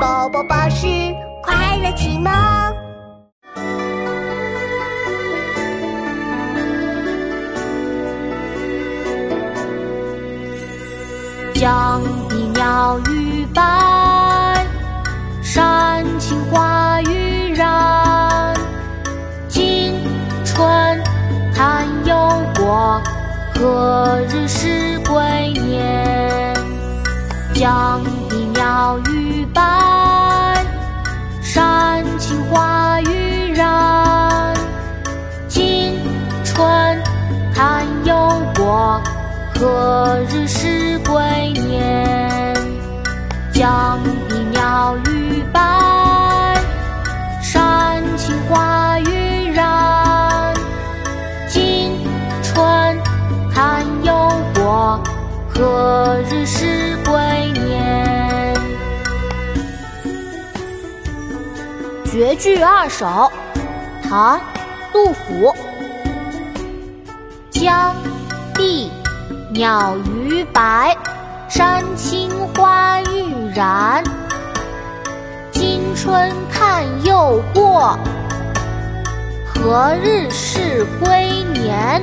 宝宝巴士快乐启蒙。江碧鸟语白，山青花欲燃。今春堪忧国，何日是归年？江碧鸟语伴，山青花欲燃。今春堪忧国，何日是归年？江碧鸟语伴，山青花欲燃。今春堪忧国，何日是绝句二首，唐·杜甫。江碧鸟逾白，山青花欲燃。今春看又过，何日是归年？